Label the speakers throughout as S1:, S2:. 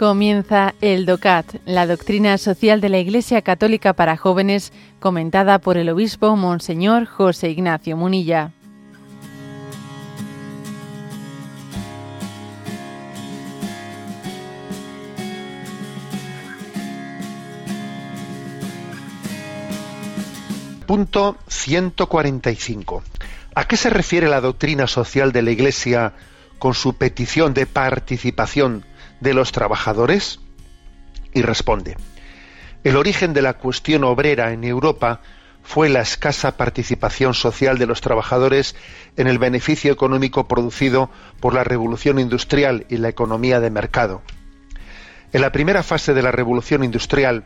S1: Comienza el DOCAT, la doctrina social de la Iglesia Católica para jóvenes, comentada por el obispo Monseñor José Ignacio Munilla.
S2: Punto 145. ¿A qué se refiere la doctrina social de la Iglesia con su petición de participación de los trabajadores? Y responde, el origen de la cuestión obrera en Europa fue la escasa participación social de los trabajadores en el beneficio económico producido por la revolución industrial y la economía de mercado. En la primera fase de la revolución industrial,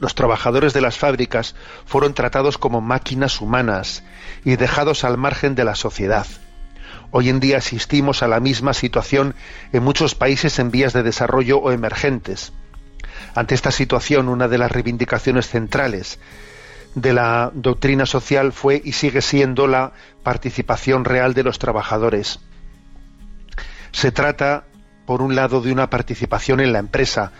S2: los trabajadores de las fábricas fueron tratados como máquinas humanas y dejados al margen de la sociedad. Hoy en día asistimos a la misma situación en muchos países en vías de desarrollo o emergentes. Ante esta situación, una de las reivindicaciones centrales de la doctrina social fue y sigue siendo la participación real de los trabajadores. Se trata, por un lado, de una participación en la empresa,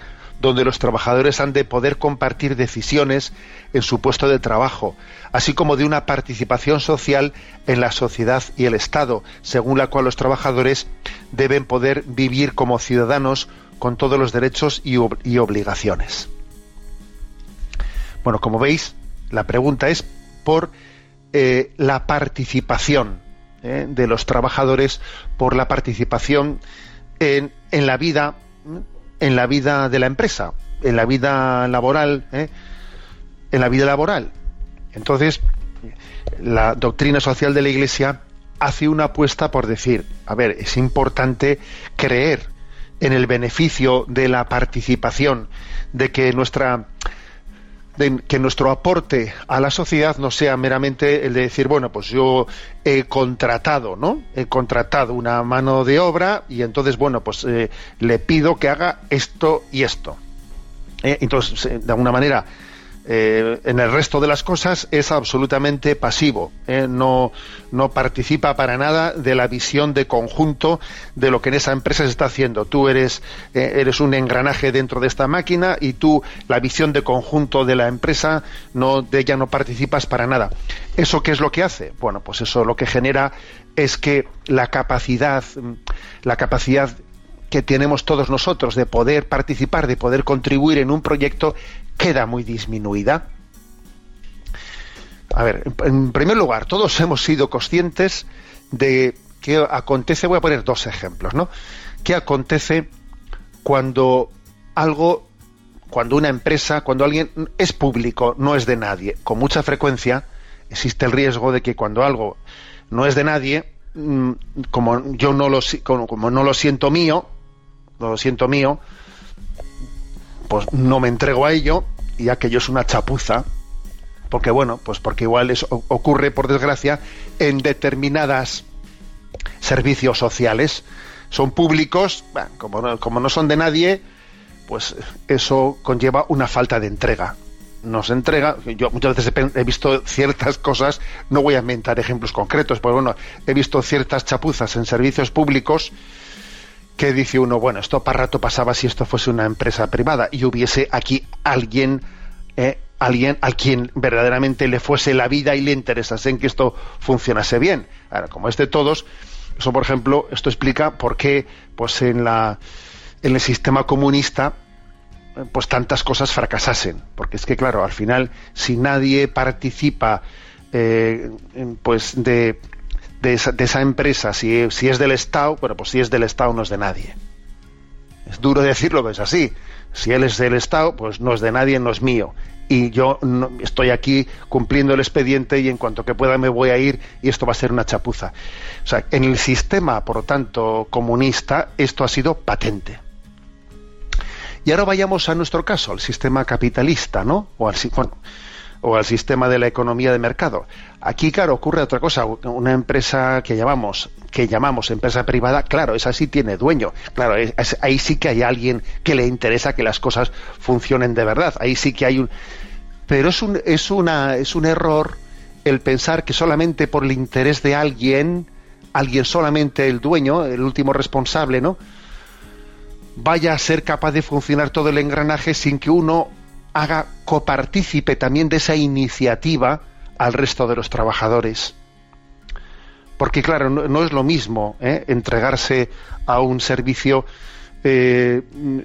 S2: donde los trabajadores han de poder compartir decisiones en su puesto de trabajo, así como de una participación social en la sociedad y el Estado, según la cual los trabajadores deben poder vivir como ciudadanos con todos los derechos y, obligaciones. Bueno, como veis, la pregunta es por eh, la participación eh, de los trabajadores, por la participación en, en la vida en la vida de la empresa, en la vida laboral, ¿eh? en la vida laboral. Entonces, la doctrina social de la Iglesia hace una apuesta por decir, a ver, es importante creer en el beneficio de la participación, de que nuestra que nuestro aporte a la sociedad no sea meramente el de decir, bueno, pues yo he contratado, ¿no? He contratado una mano de obra y entonces, bueno, pues eh, le pido que haga esto y esto. Eh, entonces, eh, de alguna manera, eh, en el resto de las cosas es absolutamente pasivo, ¿eh? no, no participa para nada de la visión de conjunto de lo que en esa empresa se está haciendo. Tú eres, eh, eres un engranaje dentro de esta máquina y tú, la visión de conjunto de la empresa, no, de ella no participas para nada. ¿Eso qué es lo que hace? Bueno, pues eso lo que genera es que la capacidad, la capacidad que tenemos todos nosotros de poder participar, de poder contribuir en un proyecto, queda muy disminuida. A ver, en primer lugar, todos hemos sido conscientes de qué acontece, voy a poner dos ejemplos, ¿no? ¿Qué acontece cuando algo, cuando una empresa, cuando alguien es público, no es de nadie? Con mucha frecuencia existe el riesgo de que cuando algo no es de nadie, mm, como yo no lo, como no lo siento mío, lo siento mío, pues no me entrego a ello y aquello es una chapuza, porque bueno, pues porque igual eso ocurre, por desgracia, en determinadas servicios sociales. Son públicos, como, no, como no son de nadie, pues eso conlleva una falta de entrega. Nos entrega, yo muchas veces he, visto ciertas cosas, no voy a inventar ejemplos concretos, pero bueno, he visto ciertas chapuzas en servicios públicos que dice uno, bueno, esto para rato pasaba si esto fuese una empresa privada y hubiese aquí alguien, eh, alguien a quien verdaderamente le fuese la vida y le interesase en que esto funcionase bien. Ahora, como es de todos, eso por ejemplo, esto explica por qué, pues en la, en el sistema comunista, pues tantas cosas fracasasen, porque es que claro, al final, si nadie participa, eh, pues de de esa, empresa, si, si, es del Estado, bueno, pues si es del Estado no es de nadie. Es duro decirlo, pero es así. Si él es del Estado, pues no es de nadie, no es mío. Y yo estoy aquí cumpliendo el expediente y en cuanto que pueda me voy a ir y esto va a ser una chapuza. O sea, en el sistema, por lo tanto, comunista, esto ha sido patente. Y ahora vayamos a nuestro caso, al sistema capitalista, ¿no? O al, bueno, o al sistema de la economía de mercado. Aquí, claro, ocurre otra cosa. Una empresa que llamamos, que llamamos empresa privada, claro, esa sí tiene dueño. Claro, ahí sí que hay alguien que le interesa que las cosas funcionen de verdad. Ahí sí que hay un. Pero es un, es una, es un error el pensar que solamente por el interés de alguien, alguien solamente el dueño, el último responsable, ¿no? vaya a ser capaz de funcionar todo el engranaje sin que uno haga copartícipe también de esa iniciativa al resto de los trabajadores. Porque claro, no, es lo mismo ¿eh? entregarse a un servicio eh,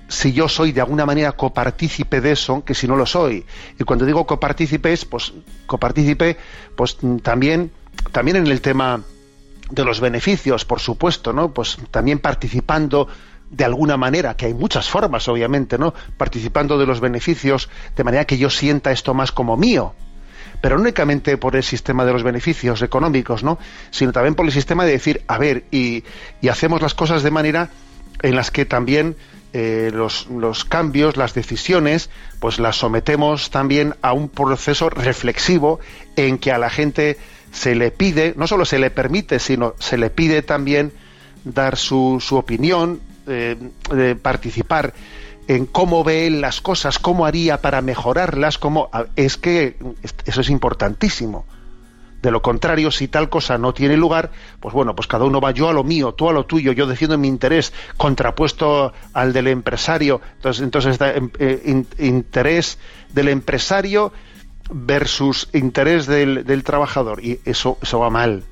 S2: si yo soy de alguna manera copartícipe de eso que si no lo soy. Y cuando digo copartícipe es, pues, copartícipe, pues también, también en el tema de los beneficios, por supuesto, ¿no? Pues también participando de alguna manera, que hay muchas formas, obviamente, ¿no? Participando de los beneficios, de manera que yo sienta esto más como mío. Pero no únicamente por el sistema de los beneficios económicos, ¿no? Sino también por el sistema de decir, a ver, y, y hacemos las cosas de manera en las que también eh, los, los, cambios, las decisiones, pues las sometemos también a un proceso reflexivo en que a la gente se le pide, no solo se le permite, sino se le pide también dar su, su opinión, eh, participar en cómo ve las cosas, cómo haría para mejorarlas, cómo es que eso es importantísimo. De lo contrario, si tal cosa no tiene lugar, pues bueno, pues cada uno va yo a lo mío, tú a lo tuyo, yo defiendo mi interés contrapuesto al del empresario. Entonces, entonces eh, interés del empresario versus interés del, del, trabajador. Y eso, eso va mal.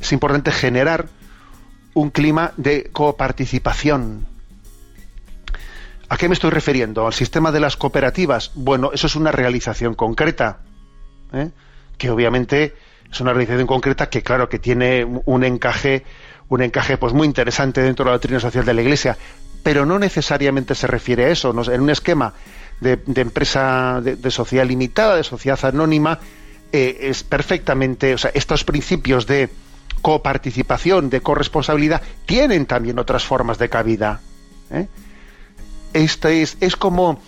S2: Es importante generar un clima de coparticipación. ¿A qué me estoy refiriendo? ¿Al sistema de las cooperativas? Bueno, eso es una realización concreta, ¿eh? que obviamente es una realización concreta que, claro, que tiene un encaje, un encaje pues muy interesante dentro de la doctrina social de la Iglesia, pero no necesariamente se refiere a eso. En un esquema de, empresa de, sociedad limitada, de sociedad anónima, eh, es perfectamente, o sea, estos principios de coparticipación, de corresponsabilidad, tienen también otras formas de cabida. ¿eh? Es, es como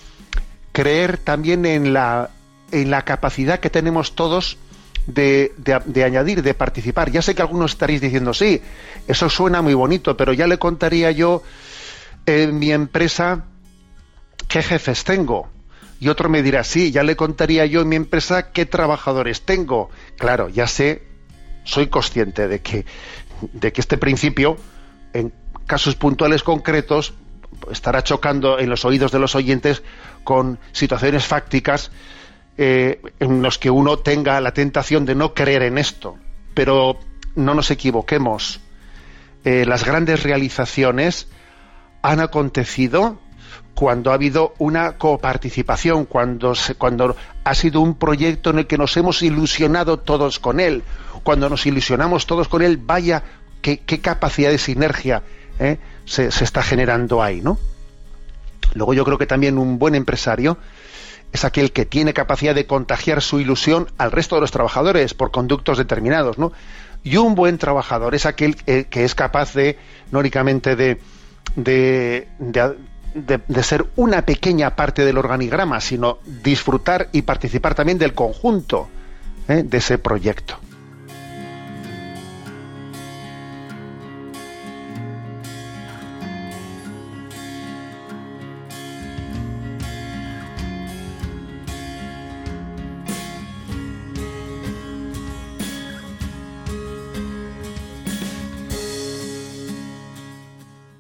S2: creer también en la, en la capacidad que tenemos todos de, de, añadir, de participar. Ya sé que algunos estaréis diciendo, sí, eso suena muy bonito, pero ya le contaría yo en mi empresa qué jefes tengo. Y otro me dirá, sí, ya le contaría yo en mi empresa qué trabajadores tengo. Claro, ya sé soy consciente de que, de que este principio, en casos puntuales concretos, estará chocando en los oídos de los oyentes con situaciones fácticas eh, en los que uno tenga la tentación de no creer en esto. Pero no nos equivoquemos. Eh, las grandes realizaciones han acontecido cuando ha habido una coparticipación, cuando, cuando ha sido un proyecto en el que nos hemos ilusionado todos con él, cuando nos ilusionamos todos con él, vaya qué, capacidad de sinergia ¿eh? se, está generando ahí, ¿no? Luego yo creo que también un buen empresario es aquel que tiene capacidad de contagiar su ilusión al resto de los trabajadores por conductos determinados, ¿no? Y un buen trabajador es aquel eh, que es capaz de, no únicamente de, de, ser una pequeña parte del organigrama, sino disfrutar y participar también del conjunto ¿eh? de ese proyecto.